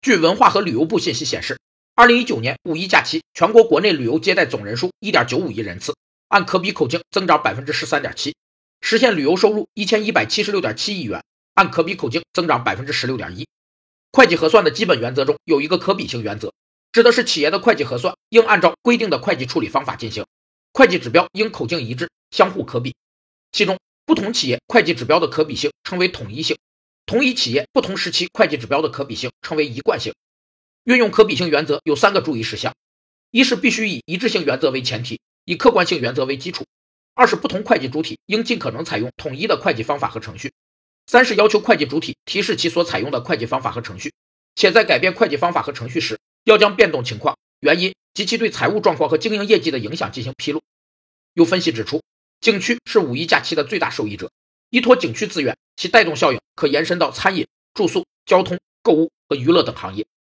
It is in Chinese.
据文化和旅游部信息显示，二零一九年五一假期全国国内旅游接待总人数一点九五亿人次，按可比口径增长百分之十三点七，实现旅游收入一千一百七十六点七亿元，按可比口径增长百分之十六点一。会计核算的基本原则中有一个可比性原则，指的是企业的会计核算应按照规定的会计处理方法进行，会计指标应口径一致，相互可比。其中，不同企业会计指标的可比性称为统一性。同一企业不同时期会计指标的可比性称为一贯性。运用可比性原则有三个注意事项：一是必须以一致性原则为前提，以客观性原则为基础；二是不同会计主体应尽可能采用统一的会计方法和程序；三是要求会计主体提示其所采用的会计方法和程序，且在改变会计方法和程序时，要将变动情况、原因及其对财务状况和经营业绩的影响进行披露。有分析指出，景区是五一假期的最大受益者，依托景区资源，其带动效应。可延伸到餐饮、住宿、交通、购物和娱乐等行业。